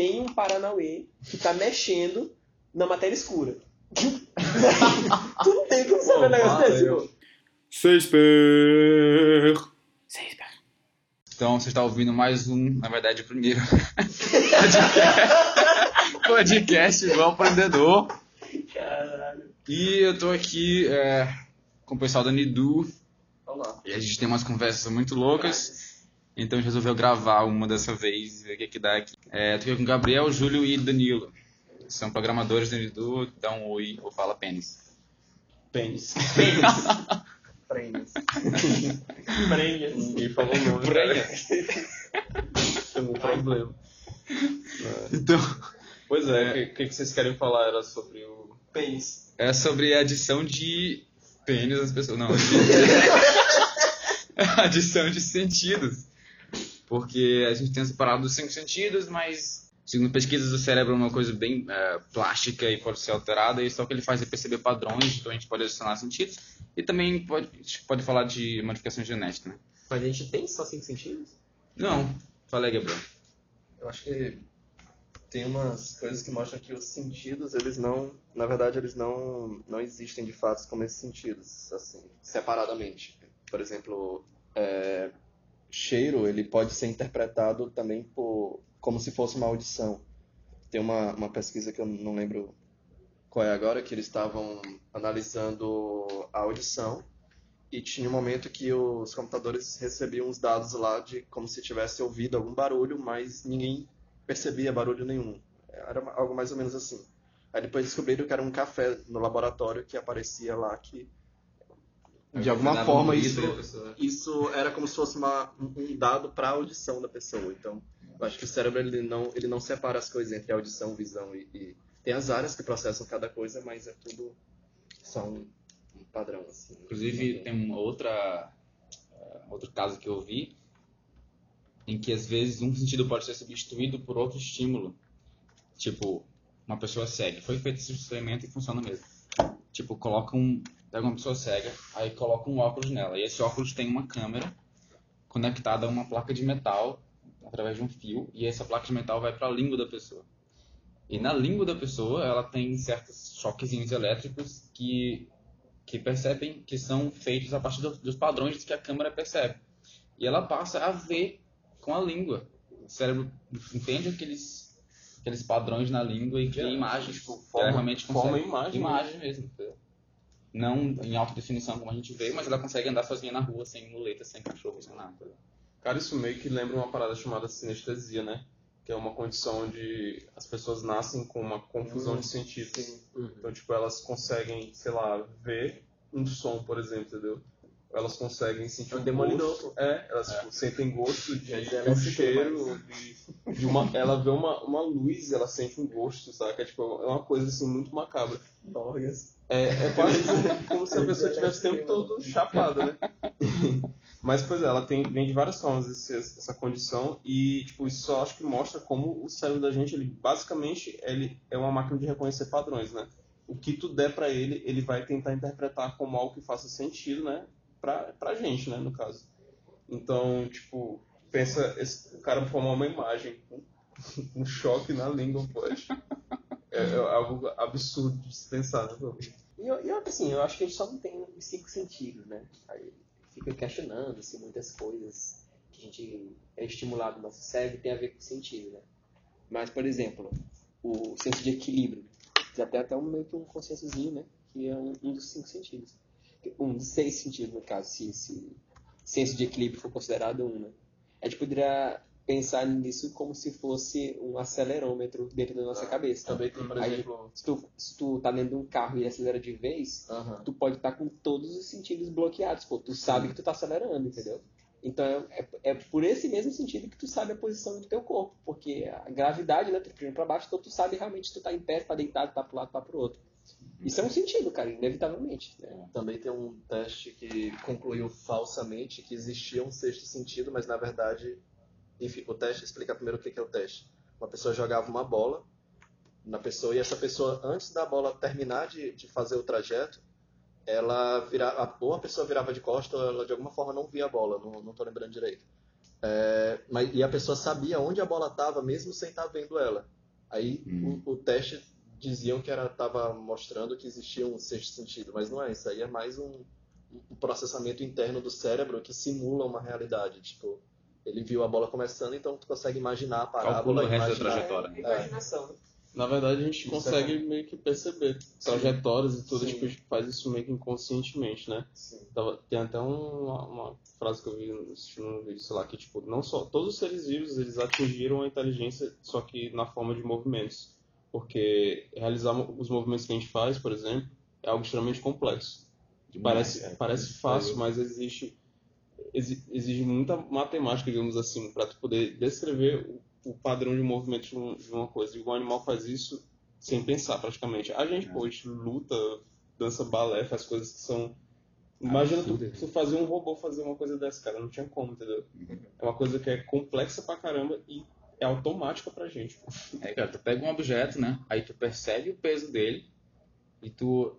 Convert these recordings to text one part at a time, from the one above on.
tem um Paranauê que tá mexendo na matéria escura. tu não tem como saber um negócio desse, pô. Seisper. Seisper. Então, você está ouvindo mais um, na verdade, o primeiro podcast, podcast do Empreendedor. Caralho. E eu tô aqui é, com o pessoal da Nidu Olá. e a gente tem umas conversas muito loucas. Então a gente resolveu gravar uma dessa vez e ver o que, que dá aqui. É, tô aqui com o Gabriel, Júlio e Danilo. São programadores Nidu, dá um oi ou fala pênis. Pênis. Prenhas. Prenhas. Ninguém falou o nome. Prenhas. Tem um problema. Então, Pois é, o que, que, que vocês querem falar? Era sobre o. Pênis. é sobre a adição de pênis às pessoas. Não, adição de sentidos. Porque a gente tem separado os cinco sentidos, mas segundo pesquisas o cérebro é uma coisa bem é, plástica e pode ser alterada, e só o que ele faz é perceber padrões, então a gente pode adicionar sentidos. E também pode, pode falar de modificação genética, né? Mas a gente tem só cinco sentidos? Não, falei, Gabriel. Eu acho que tem umas coisas que mostram que os sentidos, eles não, na verdade, eles não, não existem de fato como esses sentidos, assim, separadamente. Por exemplo, é, cheiro, ele pode ser interpretado também por, como se fosse uma audição. Tem uma, uma pesquisa que eu não lembro qual é agora, que eles estavam analisando a audição e tinha um momento que os computadores recebiam os dados lá de como se tivesse ouvido algum barulho, mas ninguém percebia barulho nenhum. Era algo mais ou menos assim. Aí depois descobriram que era um café no laboratório que aparecia lá que de alguma forma isso, isso era como se fosse uma, um dado para a audição da pessoa. Então, eu acho que o cérebro ele não, ele não separa as coisas entre audição, visão e, e tem as áreas que processam cada coisa, mas é tudo só um, um padrão assim. Inclusive, tem uma outra, eh, outro caso que eu vi em que às vezes um sentido pode ser substituído por outro estímulo. Tipo, uma pessoa cega. Foi feito esse experimento e funciona mesmo. Tipo, coloca um, pega uma pessoa cega, aí coloca um óculos nela. E esse óculos tem uma câmera conectada a uma placa de metal através de um fio, e essa placa de metal vai para a língua da pessoa. E na língua da pessoa, ela tem certos choquezinhos elétricos que que percebem que são feitos a partir do- dos padrões que a câmera percebe. E ela passa a ver com a língua. O cérebro entende aqueles, aqueles padrões na língua e cria imagens. Tipo, forma, realmente forma imagem. Imagem mesmo. entendeu? Não em alta definição como a gente vê, mas ela consegue andar sozinha na rua, sem muleta, sem cachorro, sem nada. Cara, isso meio que lembra uma parada chamada sinestesia, né? Que é uma condição onde as pessoas nascem com uma confusão de sentidos. Então, tipo, elas conseguem, sei lá, ver um som, por exemplo, entendeu? Elas conseguem sentir É o um gosto. É, elas tipo, sentem gosto de, ela um cheiro, de, de uma. Ela vê uma, uma luz e ela sente um gosto, saca? Tipo, é uma coisa assim muito macabra. Dorgas. É, é quase como, como se a pessoa estivesse o tempo todo chapada, né? Mas, pois é, ela tem, vem de várias formas esse- essa condição e, tipo, isso só acho que mostra como o cérebro da gente, ele basicamente, ele é uma máquina de reconhecer padrões, né? O que tu der pra ele, ele vai tentar interpretar como algo que faça sentido, né? Pra, pra gente, né, no caso. Então, tipo, pensa, esse, o cara formar uma imagem com um choque na língua, pode. É, é algo absurdo de se pensar, né? E, eu- assim, eu acho que a gente só não tem os cinco sentidos, né? Aí fica questionando, assim, muitas coisas que a gente é estimulado no nosso cérebro tem a ver com sentido, né? Mas, por exemplo, o senso de equilíbrio. Já tem até um, meio que um consensozinho, né? Que é um, um dos cinco sentidos. Um dos seis sentidos, no caso, se esse senso de equilíbrio for considerado um, né? A gente poderia pensar nisso como se fosse um acelerômetro dentro da nossa cabeça. Também tem, por Aí- exemplo, Se tu, se tu tá dentro de um carro e acelera de vez, aham. tu pode estar com todos os sentidos bloqueados, pô. Tu sabe que tu tá acelerando, entendeu? Então é, é, é por esse mesmo sentido que tu sabe a posição do teu corpo, porque a gravidade, né, tu prima pra baixo, então tu sabe realmente se tu tá em pé, tá deitado, tá pro lado, tá pro outro. Isso é um sentido, cara, inevitavelmente. Né? Também tem um teste que concluiu falsamente que existia um sexto sentido, mas na verdade, o teste explica primeiro o que é o teste. Uma pessoa jogava uma bola na pessoa e essa pessoa, antes da bola terminar de, de fazer o trajeto, ela virava, ou a pessoa virava de costas ou ela de alguma forma não via a bola, não, tô lembrando direito. É, mas, e a pessoa sabia onde a bola estava, mesmo sem estar vendo ela. Aí Hum. o, o teste diziam que estava mostrando que existia um sexto sentido, mas não é. Isso aí é mais um, um processamento interno do cérebro que simula uma realidade. Tipo, ele viu a bola começando, então tu consegue imaginar a Calcula parábola. o resto da imaginar- trajetória. É, imaginação, né? Na verdade, a gente Isso consegue é meio que perceber trajetórias e tudo, Sim. tipo, a gente faz isso meio que inconscientemente, né? Sim. Tava- tem até um- uma, uma frase que eu vi assistindo um vídeo, sei lá, que tipo, não só todos os seres vivos eles atingiram a inteligência, só que na forma de movimentos. Porque realizar os movimentos que a gente faz, por exemplo, é algo extremamente complexo. Parece, É, parece fácil, mas existe exi- exige muita matemática, digamos assim, para tu poder descrever o, o padrão de movimento de, um- de uma coisa. E o animal faz isso sem pensar, praticamente. A gente, É. pô, a gente luta, dança balé, faz coisas que são. Imagina tu, tu fazer um robô fazer uma coisa dessa, cara. Não tinha como, entendeu? É uma coisa que é complexa pra caramba e é automática pra gente. pô. É, cara, tu pega um objeto, né? Aí tu percebe o peso dele e tu,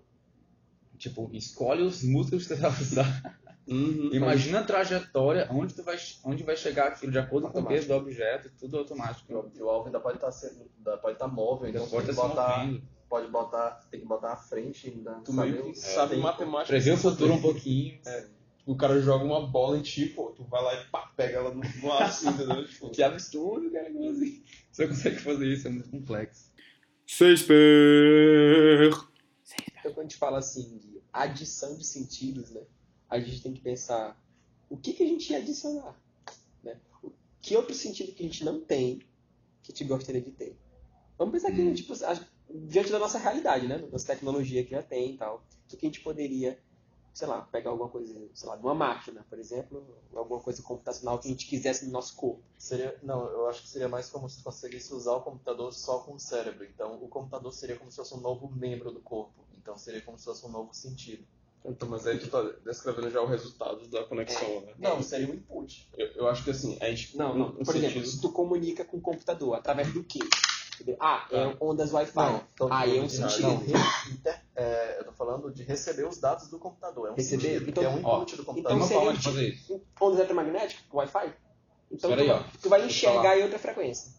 tipo, escolhe os músculos que tu vai usar. Uhum, Imagina a trajetória, onde tu vai, onde vai chegar aquilo de acordo com o peso do objeto, tudo automático. E o- alvo ainda pode estar sendo, ainda pode estar móvel, então Pode tem que estar botar, movendo. pode botar, tem que botar à frente ainda. Tu saber meio que sabe tempo. matemática. Prever o futuro um pouquinho. O cara joga uma bola em ti, pô, tu vai lá e pá, pega ela no, no ar, assim, entendeu? Tipo, Que absurdo, cara, como assim? Você consegue fazer isso, é muito complexo. Então, quando a gente fala assim de adição de sentidos, né, a gente tem que pensar o que, que a gente ia adicionar. Né? O- Que outro sentido que a gente não tem que a gente gostaria de ter? Vamos pensar aqui, Hum. tipo, a- diante da nossa realidade, né? Das tecnologias que já tem e tal. O que a gente poderia, sei lá, pegar alguma coisa, sei lá, de uma máquina, por exemplo, alguma coisa computacional que a gente quisesse no nosso corpo. Seria, não, eu acho que seria mais como se conseguisse usar o computador só com o cérebro. Então, o computador seria como se fosse um novo membro do corpo. Então, seria como se fosse um novo sentido. Então, mas aí tu tá descrevendo já o resultado da conexão, né? Não, seria um input. Eu, eu acho que assim, a gente. Não, não. Por exemplo, sentido- se tu comunica com o computador, através do quê? Entendeu? Ah, é ondas Wi-Fi. Ah, é um sentido. Não, re- inter- é, eu tô falando de receber os dados do computador. É um Receber? sentido, Então- que é um ó, input do Tem computador. uma seria forma um de fazer isso. ondas eletromagnéticas, Wi-Fi. Então Espera tu, aí, ó. tu vai enxergar em outra frequência.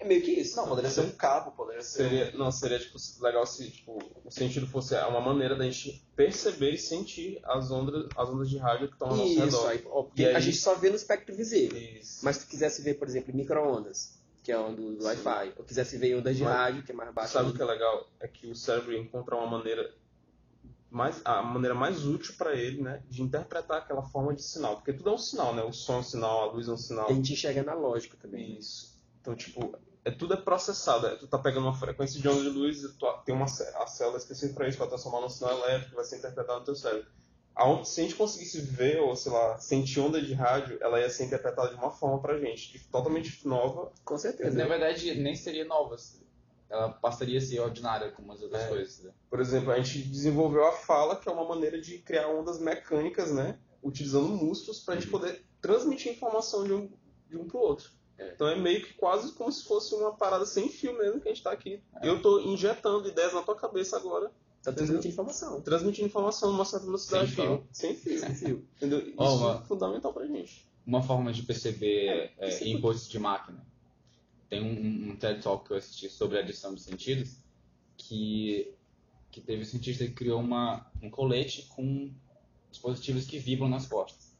É meio que isso. Não, poderia ser um cabo, poderia ser. Seria, não, seria tipo, legal se tipo, o sentido fosse uma maneira da gente perceber e sentir as ondas, as ondas de rádio que estão ao nosso Isso, redor. aí, E aí- a gente só vê no espectro visível. Isso. Mas se tu quisesse ver, por exemplo, micro-ondas, que é onda do Wi-Fi, ou quisesse ver ondas de Mas- rádio, que é mais baixo. Sabe o que é legal? É que o cérebro encontra uma maneira mais a maneira mais útil para ele, né, de interpretar aquela forma de sinal, porque tudo é um sinal, né? O som é um sinal, a luz é um sinal. A gente enxerga analógico também. né? Isso. Então, tipo, é tudo é processado. É, tu tá pegando uma frequência de onda de luz, e tu, tem uma a célula específica para isso, para transformar num sinal elétrico, vai ser interpretado no teu cérebro. Aonde- se a gente conseguisse ver, ou sei lá, sentir onda de rádio, ela ia ser interpretada de uma forma pra gente, totalmente nova. Com Mas certeza. na verdade nem seria nova. Ela passaria a ser ordinária como as outras É. coisas. né? Por exemplo, a gente desenvolveu a fala, que é uma maneira de criar ondas mecânicas, né? Utilizando músculos pra gente poder transmitir informação de um, de um pro outro. Então é meio que quase como se fosse uma parada sem fio mesmo que a gente tá aqui. Eu tô injetando ideias na tua cabeça agora, Tá transmitindo informação. transmitindo informação numa certa velocidade. Sem fio. Sem fio. Sem fio. Entendeu? Isso Ó, uma- é fundamental pra gente. Uma forma de perceber é, é inputs de máquina. Tem um, um TED Talk que eu assisti sobre adição de sentidos que, que teve um cientista que criou uma, um colete com dispositivos que vibram nas costas.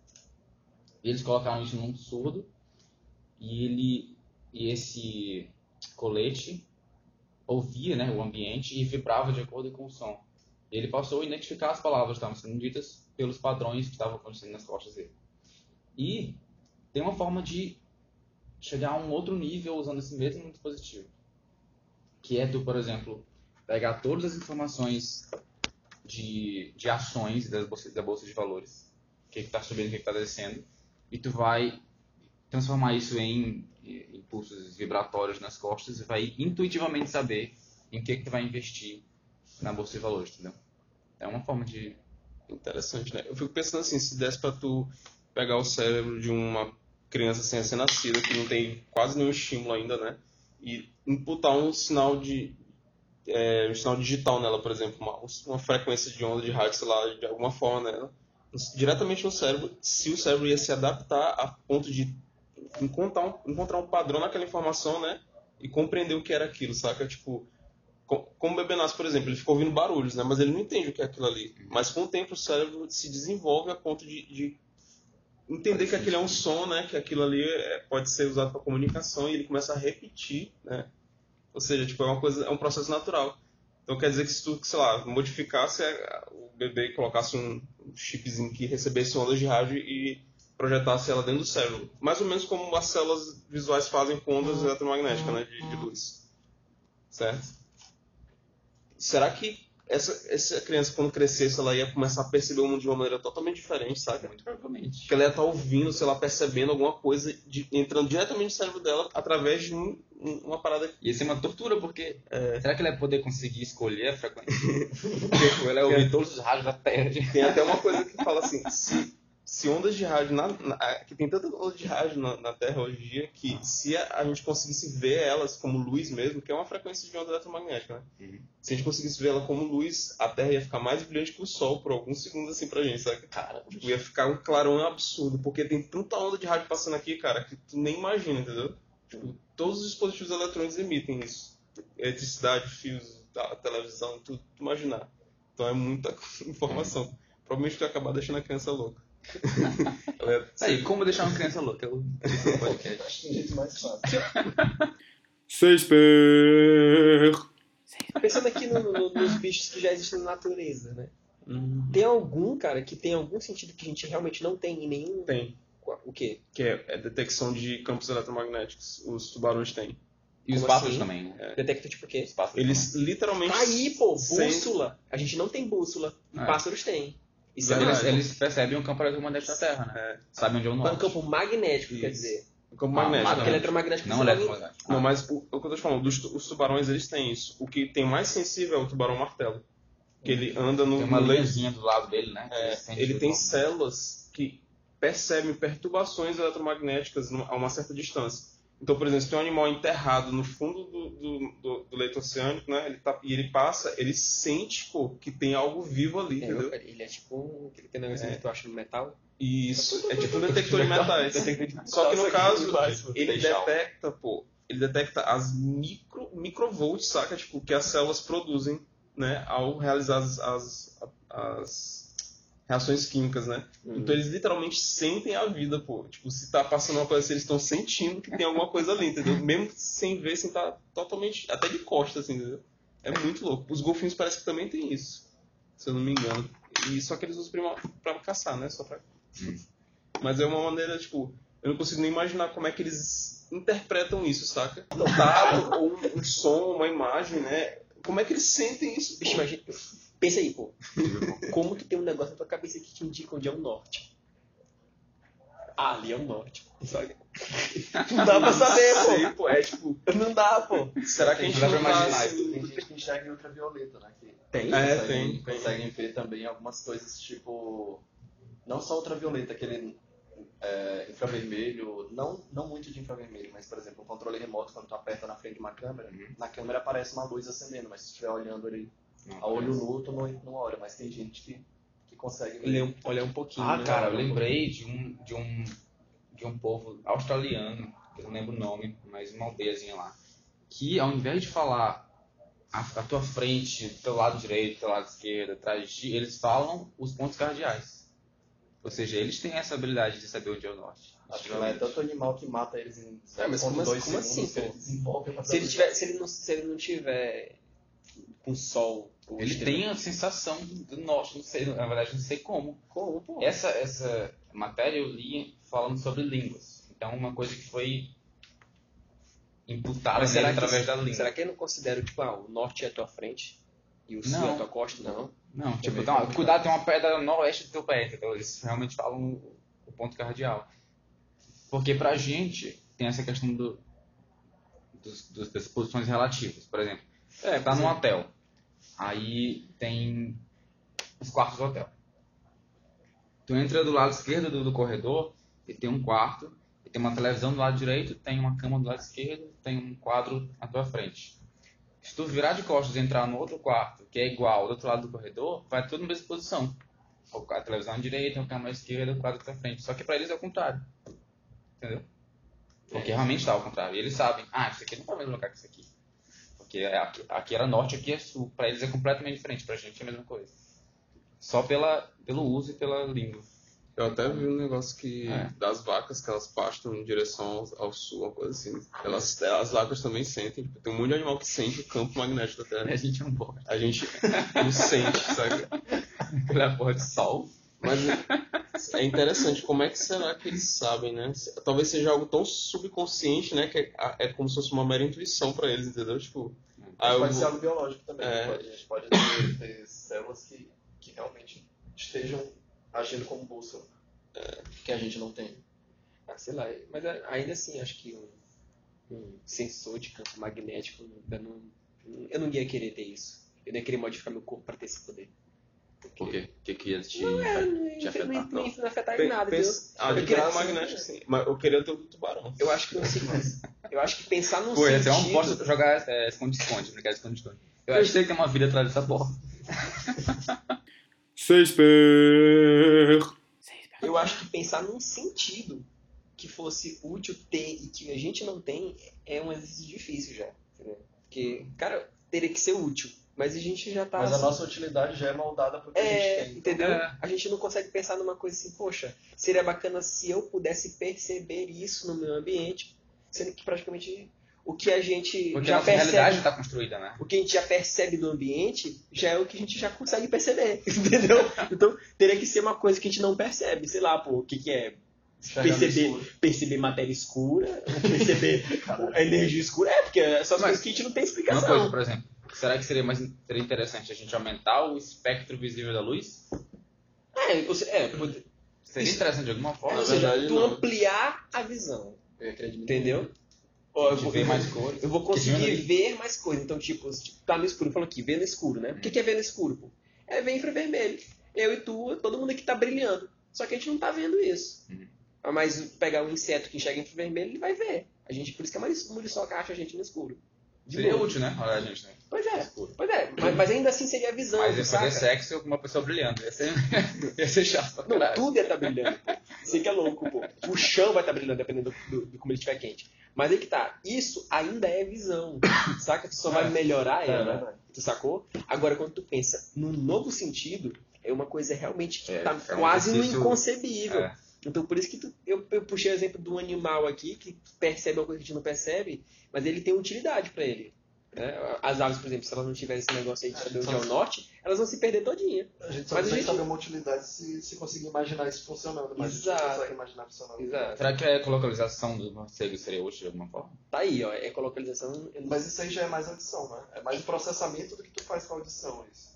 E eles colocaram isso num surdo e ele e esse colete ouvia né, o ambiente e vibrava de acordo com o som. Ele passou a identificar as palavras que estavam sendo ditas pelos padrões que estavam acontecendo nas costas dele. E tem uma forma de chegar a um outro nível usando esse mesmo dispositivo. Que é tu, por exemplo, pegar todas as informações de, de ações das bolsa, da bolsa de valores, o que está subindo, o que está descendo, e tu vai transformar isso em impulsos vibratórios nas costas e vai intuitivamente saber em que, que tu vai investir na bolsa de valores, entendeu? É uma forma de Interessante, né? Eu fico pensando assim, se desse pra tu pegar o cérebro de uma criança ser nascida, que não tem quase nenhum estímulo ainda, né? E imputar um sinal de é, um sinal digital nela, por exemplo, uma, uma frequência de onda de rádio, sei lá, de alguma forma nela, diretamente no cérebro, se o cérebro ia se adaptar a ponto de encontrar um, encontrar um padrão naquela informação, né? E compreender o que era aquilo, saca? Tipo, co- como o bebê nasce, por exemplo, ele fica ouvindo barulhos, né? Mas ele não entende o que é aquilo ali. Mas com o tempo o cérebro se desenvolve a ponto de, de entender que aquilo é um som, né? Que aquilo ali é- pode ser usado para comunicação e ele começa a repetir, né? Ou seja, tipo, é uma coisa, é um processo natural. Então quer dizer que se tu, sei lá, modificasse o bebê e colocasse um chipzinho que recebesse ondas de rádio e projetasse ela dentro do cérebro. Mais ou menos como as células visuais fazem com ondas eletromagnéticas, né, de, de luz. Certo? Será que essa, essa criança, quando crescesse, ela ia começar a perceber o mundo de uma maneira totalmente diferente, saca? Muito provavelmente. que ela ia estar ouvindo, sei lá, percebendo alguma coisa, de- entrando diretamente no cérebro dela através de um- um- uma parada. Ia ser uma tortura, porque É. será que ele ia poder conseguir escolher a frequência? tipo, ele ia ouvir todos os rádios da Terra. Tem até uma coisa que fala assim: se, se ondas de rádio, na, na- que tem tanta onda de rádio na, na Terra hoje em dia, que se a, a gente conseguisse ver elas como luz mesmo, que é uma frequência de onda eletromagnética, né? Uhum. Se a gente conseguisse ver ela como luz, a Terra ia ficar mais brilhante que o Sol por alguns segundos assim pra gente, sabe? Cara, Tipo, ia ficar um clarão absurdo, porque tem tanta onda de rádio passando aqui, cara, que tu nem imagina, entendeu? Tipo, todos os dispositivos eletrônicos emitem isso. Eletricidade, fios, televisão, tudo, tu imaginar. Então é muita informação. Provavelmente tu ia acabar deixando a criança louca. Aí, como deixar uma criança louca? Eu do podcast. Acho que tem um jeito mais fácil. pensando aqui no- no- nos bichos que já existem na natureza, né? Tem algum, cara, que tem algum sentido que a gente realmente não tem em nenhum. Tem, O quê? que é, é detecção de campos eletromagnéticos. Os tubarões têm. E os pássaros assim? também, né? Detecta tipo o quê? Os pássaros Eles literalmente. Tá aí, pô, Sem- bússola. A gente não tem bússola. É. Pássaros têm. Isso é também. Verdade. Eles, eles percebem o campo eletromagnético da Terra, né? É. Sabem onde é o É um norte. campo magnético, quer Isso. dizer. Campo Ah, magnético. Porque eletromagnético Não eletromagnético. Não, mas o, o que eu tô te falando, dos, os tubarões eles têm isso. O que tem mais sensível é o tubarão martelo. Que ele anda no, Tem uma linhazinha do lado dele, né? É, ele tem células que percebem perturbações eletromagnéticas a uma certa distância. Então, por exemplo, se tem um animal enterrado no fundo do, do, do- do leito oceânico, né? Ele tá, e ele passa, ele sente pô, que tem algo vivo ali, É, entendeu? ele é tipo um, aquele tem negócio que tu acha no metal. Isso é tipo um detector de metais. Só que no caso, ele detecta, pô, ele detecta as micro, microvolts, saca? Tipo, que as células produzem, né, ao realizar as, as, as reações químicas, né? Então eles literalmente sentem a vida, pô. Tipo, se tá passando uma coisa assim, eles estão sentindo que tem alguma coisa ali, entendeu? Mesmo sem ver, sem tá totalmente, até de costas, assim, entendeu? É muito louco. Os golfinhos parece que também tem isso, se eu não me engano. E só que eles usam pra, pra caçar, né? Só pra... Mas é uma maneira, tipo, eu não consigo nem imaginar como é que eles interpretam isso, saca? Um dado, ou um, som, uma imagem, né? Como é que eles sentem isso? Bicho, imagina. Pensa aí, pô. Como que tem um negócio na tua cabeça que te indica onde é o norte? Ah, ali é o norte. Sabe? Não dá pra saber, pô. Sei, pô. É tipo, Não dá, pô. será que a gente Dá pra não tá imaginar assim... Tem gente que enxerga em ultravioleta, né? Que Tem? É, conseguem, tem, tem. conseguem ver também algumas coisas tipo. Não só ultravioleta, aquele é, infravermelho, não, não muito de infravermelho, mas por exemplo, um controle remoto, quando tu aperta na frente de uma câmera, na câmera aparece uma luz acendendo, mas se tu estiver olhando a olho nu, tu não, não olha, mas tem gente que, que consegue. Olhar um, olhar um pouquinho. Ah, né? cara, eu lembrei de um, de um, de um povo australiano, que eu não lembro o nome, mas uma aldeiazinha lá, que ao invés de falar a, a tua frente, teu lado direito, teu lado esquerdo, atrás de ti, eles falam os pontos cardeais. Ou seja, eles têm essa habilidade de saber onde é o norte. Acho que lá é tanto animal que mata eles em É, mas como 0.2 assim- como segundos assim, Se ele, tiver, se, ele não, se ele não tiver com sol. Ele estrela- tem a sensação do norte, não sei, na verdade não sei como. Como, pô? Essa, essa matéria eu li falando sobre línguas. Então, uma coisa que foi imputada será que, através da língua. será que eu não considero, tipo, ah, o norte é a tua frente e o sul é a tua costa? Não. Não, tipo, tem cuidado, tem uma pedra no oeste do teu pé, entendeu? Eles realmente falam o, ponto cardeal. Porque pra gente tem essa questão do, dos- das posições relativas. Por exemplo, É, tá num hotel, aí tem os quartos do hotel. Tu entra do lado esquerdo do, do corredor e tem um quarto, e tem uma televisão do lado direito, tem uma cama do lado esquerdo, tem um quadro na tua frente. Se tu virar de costas e entrar no outro quarto, que é igual do outro lado do corredor, vai tudo na mesma posição. A televisão à direita, a cama à esquerda, o quadro à tua frente. Só que pra eles é o contrário. Entendeu? Porque realmente tá ao contrário. E eles sabem, ah, isso aqui não no mesmo lugar que isso aqui. Porque é aqui, aqui era norte, aqui é sul. Pra eles é completamente diferente, pra gente é a mesma coisa. Só pela, pelo uso e pela língua. Eu até vi um negócio que É. das vacas que elas pastam em direção ao, ao sul, uma coisa assim. Elas, as vacas também sentem. Tipo, tem um monte de animal que sente o campo magnético da Terra. A gente não pode. A gente não sente, sabe? Pela porra de sol. Mas é interessante, como é que será que eles sabem, né? Talvez seja algo tão subconsciente, né? Que é, é como se fosse uma mera intuição pra eles, entendeu? Tipo, ah, eu pode ser algo biológico também. É. Pode- a gente pode ter, ter células que, que realmente estejam agindo como bússola. Que a gente não tem. Ah, sei lá, mas ainda assim, acho que um, um sensor de campo magnético, eu não, eu não ia querer ter isso. Eu não ia querer modificar meu corpo para ter esse poder. Porque Por quê? O que que ia te... Não, é, não ia te afetar? não ia- não ia afetar em Pe- nada, pensa- Ah, de Eu queria- campo magnético, sim. Mas eu queria ter o tubarão. Eu acho que não sei, mas eu acho que pensar num Pô, ia ser um sentido... posto jogar é, esconde-esconde, brincar de esconde-esconde. Eu acho que tem que ter uma vida atrás dessa porra. Shakespeare! Eu acho que pensar num sentido que fosse útil ter e que a gente não tem é um exercício difícil já. Entendeu? Porque, cara, teria que ser útil. Mas a gente já tá. Mas a assim, nossa utilidade já é moldada pro que a É, gente tem. entendeu? É. A gente não consegue pensar numa coisa assim, poxa, seria bacana se eu pudesse perceber isso no meu ambiente, sendo que praticamente o que a gente Porque a já nossa percebe, realidade está construída, né? o que a gente já percebe do ambiente, já é o que a gente já consegue perceber, entendeu? Então, teria que ser uma coisa que a gente não percebe, sei lá, pô, o que que é perceber, perceber matéria escura, perceber a energia escura, é, porque são as Mas- coisas que a gente não tem Uma explicação. coisa, por exemplo, será que seria mais seria interessante a gente aumentar o espectro visível da luz? É, ou se- é, pode- Seria Isso- interessante de alguma forma? ou Na seja, verdade, tu não. ampliar a visão. Entendeu? Eu vou ver mais cores. Eu vou conseguir ver mais coisas. Então, tipo, tá no escuro, falou aqui, ver no escuro, né? O que que é ver no escuro, pô? É ver infravermelho. Eu e tu, todo mundo aqui tá brilhando. Só que a gente não tá vendo isso. Uhum. Mas pegar um inseto que enxerga infravermelho, ele vai ver. A gente, por isso que a muriçoca muriçoca acha a gente no escuro. De Seria novo. útil, né? Olha a gente, né? Pois é, Escuro. pois é. Mas, mas ainda assim seria a visão, Mas fazer sexo com uma pessoa brilhando. Ia ser, ia ser chato Não, caralho. tudo ia estar brilhando. Pô. Você que é louco, pô. O chão vai estar brilhando, dependendo do, do- de como ele estiver quente. Mas aí que tá. Isso ainda é visão. Saca? Tu só vai melhorar É, ela. verdade. Tu sacou? Agora, quando tu pensa num novo sentido, é uma coisa realmente que É, tá é um quase no inconcebível. É. Então, por isso que tu- eu, eu puxei o exemplo do animal aqui, que percebe uma coisa que a gente não percebe, mas ele tem utilidade pra ele. né? As aves, por exemplo, se elas não tiverem esse negócio aí de saber onde é o norte, elas vão se perder todinha. A gente só Mas a consegue gente- saber uma utilidade se, se conseguir imaginar isso funcionando, mas a gente Exato. consegue imaginar funcionando. Exato. Será que a ecolocalização do morcego seria útil de alguma forma? Tá aí, ó. Ecolocalização. eu não- Mas isso aí já é mais audição, né? É mais o processamento do que tu faz com a audição, isso.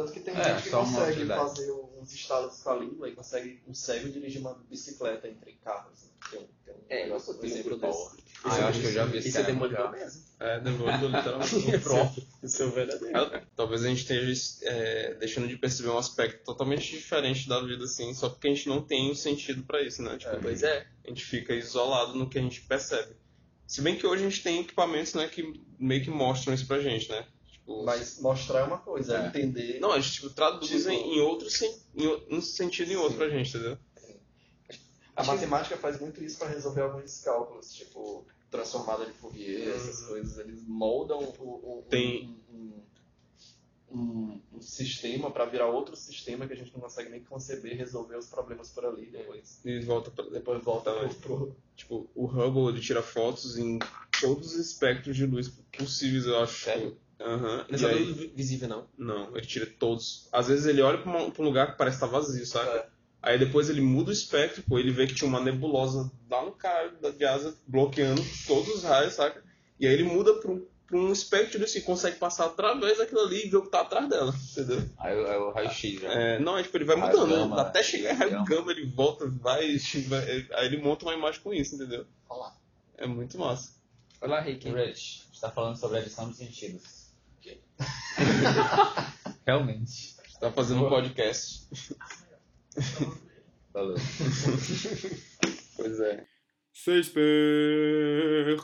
Tanto que tem É, gente que consegue fazer uns estalos com a língua e consegue um cego dirigir uma bicicleta entre carros. Tem um, tem um É, negócio, eu um exemplo lembro desse. Ah, eu acho que eu já vi esse Isso é demolidor mesmo. É, demolidor literalmente. Próprio. Isso é o verdadeiro. É, Talvez a gente esteja é, deixando de perceber um aspecto totalmente diferente da vida, assim, só porque a gente não tem um sentido pra isso, né? Tipo, Pois é. a gente fica isolado no que a gente percebe. Se bem que hoje a gente tem equipamentos, né, que meio que mostram isso pra gente, né? Tipo, Mas mostrar é uma coisa, É. entender. Não, a gente tipo, traduz Tipo- em, outro sen- em um sentido em outro Sim. pra gente, entendeu? A matemática faz muito isso para resolver alguns cálculos, tipo transformada de Fourier, essas coisas. Eles moldam o, o- Tem- um, um- um- um sistema para virar outro sistema que a gente não consegue nem conceber, resolver os problemas por ali. Depois, E volta pra, depois volta pro, pro- Tipo, o Hubble ele tira fotos em todos os espectros de luz possíveis, eu acho. Sério? Aham. Não é aí- visível, não. Não, ele tira todos. Às vezes ele olha pra, uma- pra um lugar que parece estar vazio, saca? É. Aí depois ele muda o espectro, pô, ele vê que tinha uma nebulosa lá no caralho da de asa bloqueando todos os raios, saca? E aí ele muda pra um, pra um espectro assim, consegue passar através daquilo ali e ver o que tá atrás dela, entendeu? Aí é o raio-x já. É, não, é tipo, ele vai Raio mudando, gama, né? até chegar em raio gama. gama, ele volta, vai, vai, aí ele monta uma imagem com isso, entendeu? Olha lá. É muito massa. Olha lá, Rick. Rich, você tá falando sobre a edição dos sentidos. Realmente. Tá fazendo um podcast. Valeu. Pois é. Shakespeare.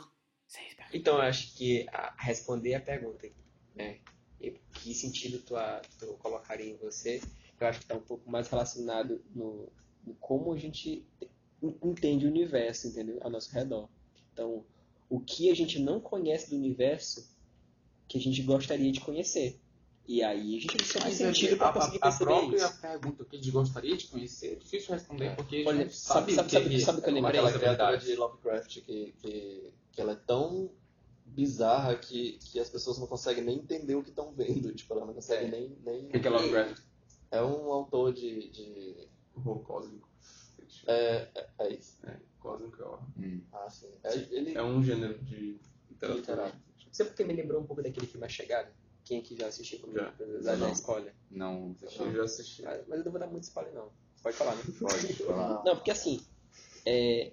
Então, eu acho que a, responder a pergunta, né? E que sentido tu, a- tu colocaria em você, eu acho que está um pouco mais relacionado no, no como a gente te- entende o universo, entendeu? Ao nosso redor. Então, o que a gente não conhece do universo que a gente gostaria de conhecer. E aí a gente precisa de Mas sentido a, para a, conseguir a perceber própria isso. pergunta que a gente gostaria de conhecer é difícil responder porque a gente sabe- sabe, sabe- que, sabe o que eu lembrei? aquela criatura verdade. de Lovecraft que, que, que ela é tão bizarra que, que as pessoas não conseguem nem entender o que estão vendo. Tipo, ela não consegue É. nem. nem... O que que é Lovecraft? É um autor de. de... Horror cósmico. É, é, é isso. É, cósmico é horror. Hum. Ah, sim. É, ele É um gênero de literatura. literário. Sabe porque me lembrou um pouco daquele filme A Chegada? Quem aqui já assistiu comigo? Já. Não. spoiler. Não, Eu já assisti. Mas mas eu não vou dar muito spoiler, não. Pode falar, né? pode falar. Não, porque assim, é,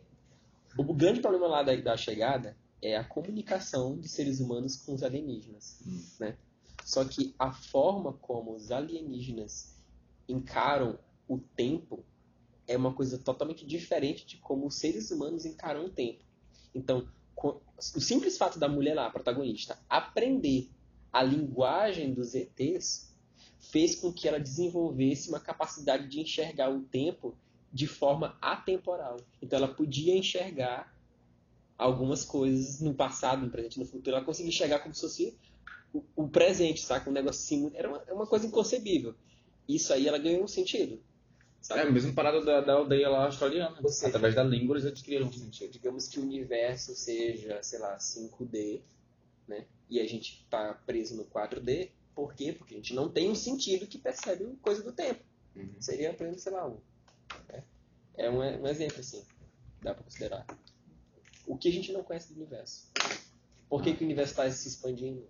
o grande problema lá da, da chegada é a comunicação dos seres humanos com os alienígenas. Hum. Né? Só que a forma como os alienígenas encaram o tempo é uma coisa totalmente diferente de como os seres humanos encaram o tempo. Então, o simples fato da mulher lá, a protagonista, aprender a linguagem dos ETs fez com que ela desenvolvesse uma capacidade de enxergar o tempo de forma atemporal. Então ela podia enxergar algumas coisas no passado, no presente, no futuro. Ela conseguia enxergar como se fosse o, presente, saca? Um negócio assim, era é uma coisa inconcebível. Isso aí ela ganhou um sentido. É a mesma parada da, da aldeia lá australiana. Seja- Através da língua eles adquiriram um sentido. Digamos que o universo seja, sei lá, 5D, né? E a gente tá preso no 4D. Por quê? Porque a gente não tem um sentido que percebe coisa do tempo. Uhum. Seria, por exemplo, sei lá, um. né? É um, um exemplo, assim. Dá pra considerar. O que a gente não conhece do universo? Por que, que o universo está se expandindo?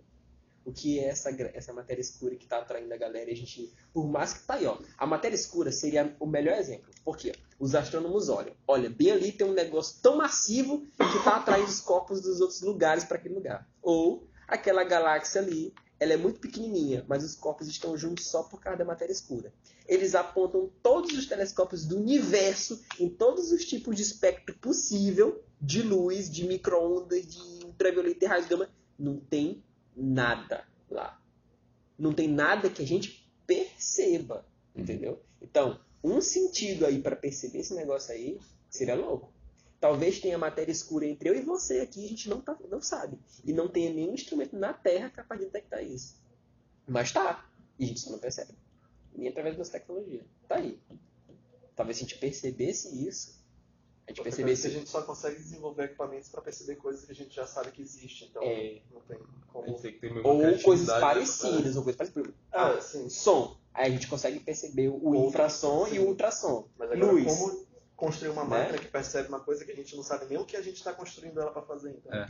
O que é essa, essa matéria escura que está atraindo a galera? A gente, por mais que tá aí, ó. A matéria escura seria o melhor exemplo. Por quê? Os astrônomos olham. Olha, bem ali tem um negócio tão massivo que está atraindo os corpos dos outros lugares para aquele lugar. Ou aquela galáxia ali, ela é muito pequenininha, mas os corpos estão juntos só por causa da matéria escura. Eles apontam todos os telescópios do universo em todos os tipos de espectro possível de luz, de micro-ondas, de ultravioleta e raios gama. Não tem nada lá. Não tem nada que a gente perceba, entendeu? Então, um sentido aí para perceber esse negócio aí seria louco. Talvez tenha matéria escura entre eu e você aqui, a gente não, tá, não sabe. E não tenha nenhum instrumento na Terra capaz de detectar isso. Mas tá. E a gente só não percebe. Nem através das tecnologias. Tá aí. Talvez se a gente percebesse isso, a gente Outra coisa percebesse que a gente só consegue desenvolver equipamentos para perceber coisas que a gente já sabe que existe. Então, É. não tem A como. gente tem Ou coisas parecidas, ou coisas parecidas. Ah, Ah, sim. som. Aí a gente consegue perceber o Ou- infrassom sim. e o ultrassom. Mas agora, Luz. como construir uma Né? máquina que percebe uma coisa que a gente não sabe nem o que a gente está construindo ela para fazer. Então. É.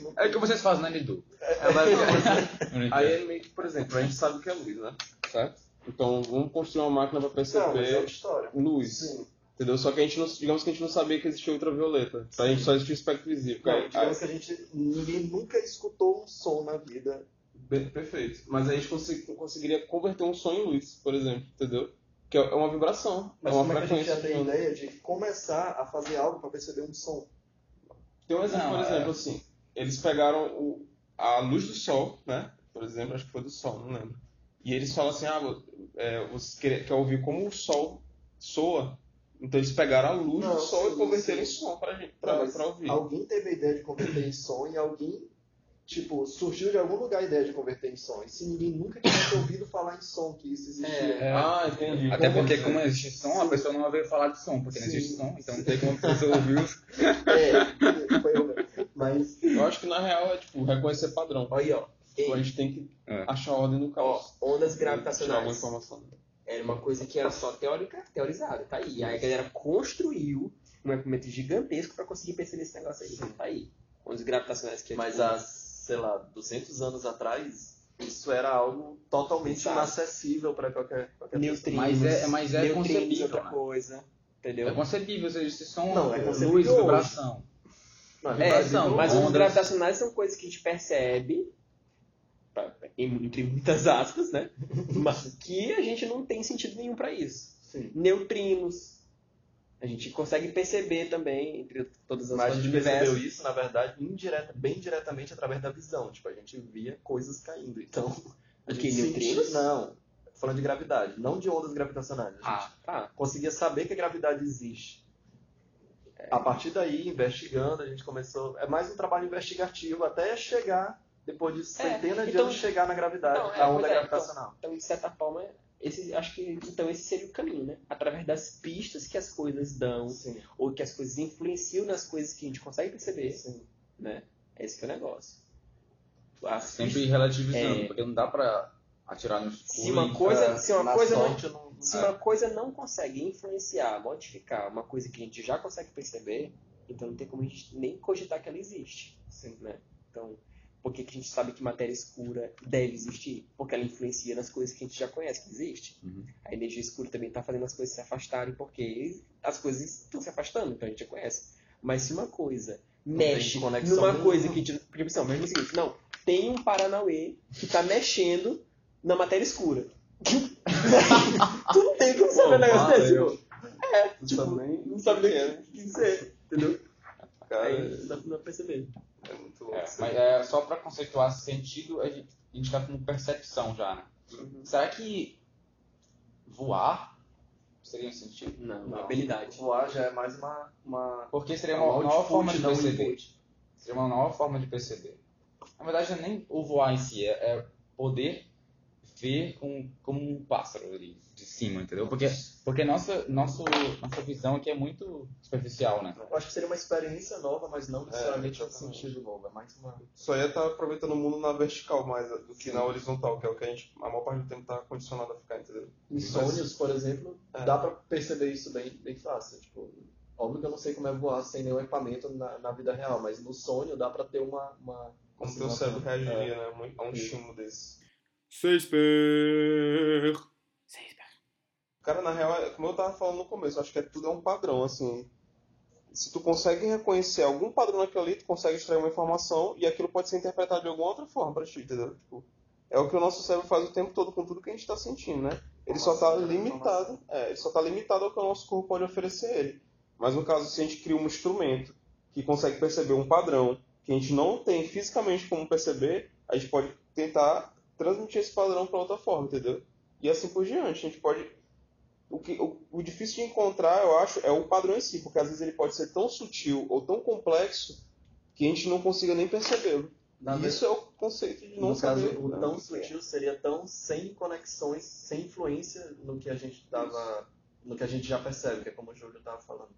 Não É o que vocês fazem, né, Lidu? É, mas- Aí é meio que, por exemplo, a gente sabe o que é luz, né? Certo? Então vamos construir uma máquina para Não, mas é perceber outra história. luz. Sim. Entendeu? Só que a gente não, digamos que a gente não sabia que existia ultravioleta. Pra gente só existia o espectro visível. Não, Aí- digamos que a gente. Ninguém nunca escutou um som na vida. Be- Perfeito. Mas a gente consegui- conseguiria converter um som em luz, por exemplo, entendeu? Que é uma vibração, Mas é uma como é que a gente já tem ideia de começar a fazer algo para perceber um som? Tem um exemplo, Não, por exemplo, é. assim, eles pegaram o- a luz do sol, né? Por exemplo, acho que foi do sol, não lembro. E eles falam assim, ah, é, você quer, quer ouvir como o sol soa. Então eles pegaram a luz Não, do sol sim, e converteram em som pra, gente, Não, pra, mas pra ouvir. Alguém teve a ideia de converter em som e alguém, tipo, surgiu de algum lugar a ideia de converter em som. E se ninguém nunca tivesse ouvido falar em som que isso existia. É. Ah, entendi. Até Como- porque como existe som, a pessoa não vai ver falar de som, porque não Sim. existe som, então não tem como a pessoa ouvir. É, foi eu mesmo. Mas, Eu acho que na real é tipo reconhecer padrão. Aí, ó. Tipo, a gente tem que É. achar a ordem no Ó, caos. ondas Tirar alguma gravitacionais. informação. Era uma coisa que era só teórica, teorizada, tá aí. Aí a galera construiu um equipamento gigantesco para conseguir perceber esse negócio aí. Tá aí. Ondas gravitacionais que é mas tipo, há, sei lá, 200 anos atrás, isso era algo totalmente Exato. inacessível para qualquer, qualquer pessoa. neutrinos, Mas é- mas é concebível, outra né? coisa. Entendeu? É concebível, ou seja, esse som, Não, é luz, vibração. Na É, são, não- mas ondas- ondas gravitacionais são coisas que a gente percebe, entre muitas aspas, né? Mas que a gente não tem sentido nenhum para isso. Sim. Neutrinos. A gente consegue perceber também, entre todas as Mas a coisas gente do universo. percebeu isso, na verdade, indireta, bem diretamente através da visão. Tipo, a gente via coisas caindo. Então, a que, gente neutrinos? sentia- Não, falando de gravidade, não de ondas gravitacionais. A gente Ah, tá. conseguia saber que a gravidade existe. a partir daí, investigando, a gente começou. É mais um trabalho investigativo até chegar, depois de centenas de então- anos, chegar na gravidade, Não, é, na onda é, gravitacional. Então, de certa forma, esse, acho que então esse seria o caminho, né? Através das pistas que as coisas dão, Sim, ou que as coisas influenciam nas coisas que a gente consegue perceber, sim. né? Esse que é o negócio. As Sempre relativizando, É. porque não dá pra atirar no escuro. Se uma coisa, É, se uma coisa não, sorte, não, se uma coisa não consegue influenciar, modificar uma coisa que a gente já consegue perceber, então não tem como a gente nem cogitar que ela existe, Sim. né? Então, por que, que a gente sabe que matéria escura deve existir? Porque ela influencia nas coisas que a gente já conhece que existe. Uhum. A energia escura também está fazendo as coisas se afastarem porque as coisas estão se afastando, então a gente já conhece. Mas se uma coisa mexe numa nenhuma. coisa que a gente. Porque, pessoal, mesmo o seguinte, não, tem um Paranauê que está mexendo na matéria escura. tu não tem como saber um negócio desse, eu-. É, Não tipo, sabe nem não sabe nem o que o que dizer, entendeu? Cara, Aí não dá pra perceber. É muito louco. É, mas é, só pra conceituar sentido, a gente, a gente tá com percepção já, né? Será que voar seria um sentido? Não, Não. habilidade. Voar já é mais uma. uma Porque seria É uma um nova output, forma de perceber. input. Seria uma nova forma de perceber. Na verdade, não é nem o voar em si, é, é poder ver com, como um pássaro ali cima, entendeu? Porque, porque nossa, nosso, nossa visão aqui é muito superficial, né? Eu acho que seria uma experiência nova, mas não necessariamente um exatamente. sentido novo. É mais uma. Só ia estar aproveitando o mundo na vertical mais do que na horizontal, que é o que a gente, a maior parte do tempo, tá condicionado a ficar, entendeu? Em sonhos, por exemplo, É. dá pra perceber isso bem, bem fácil. Tipo, óbvio que eu não sei como é voar sem nenhum equipamento na, na vida real, mas no sonho dá pra ter uma. uma Como assim, teu cérebro reagiria, é. né? A um estímulo desse. Shakespeare! Cara, na real, é- como eu tava falando no começo, acho que é tudo é um padrão, assim. Se tu consegue reconhecer algum padrão naquilo ali, tu consegue extrair uma informação e aquilo pode ser interpretado de alguma outra forma pra ti, entendeu? Tipo, é o que o nosso cérebro faz o tempo todo com tudo que a gente tá sentindo, né? Ele só tá limitado, é, ele só tá limitado ao que o nosso corpo pode oferecer a ele. Mas no caso, se a gente cria um instrumento que consegue perceber um padrão que a gente não tem fisicamente como perceber, a gente pode tentar transmitir esse padrão para outra forma, entendeu? E assim por diante. A gente pode. O, que, o, o difícil de encontrar, eu acho, é o padrão em si, porque às vezes ele pode ser tão sutil ou tão complexo que a gente não consiga nem percebê-lo. Isso é o conceito de não no caso, saber. o né, tão é. sutil seria tão sem conexões, sem influência no que a gente tava. no que a gente já percebe, que é como o Júlio tava falando.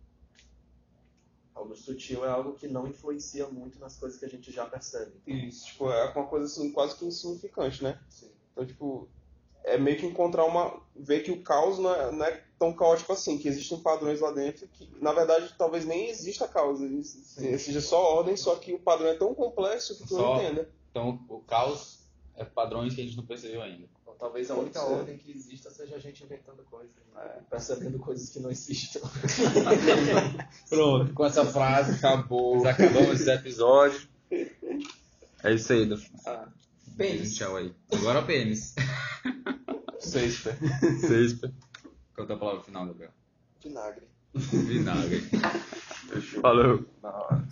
Algo sutil é algo que não influencia muito nas coisas que a gente já percebe. Isso, tipo, é uma coisa assim, quase que insignificante, né? Sim. Então, tipo, é meio que encontrar uma. ver que o caos não é, não é tão caótico assim, que existem padrões lá dentro que, na verdade, talvez nem exista causa, Sim. seja só ordem, só que o padrão é tão complexo que tu Só- não entenda. Então, o caos é padrões que a gente não percebeu ainda. Então, talvez a Pode única ser. ordem que exista seja a gente inventando coisas, né? percebendo coisas que não existem. Pronto, com essa frase acabou. acabamos esse episódio. É isso aí, do... Um pênis. tchau aí. Agora o pênis. Seis, pé. Seis. Qual é a palavra final, Gabriel? Vinagre. Vinagre. Falou. Na hora.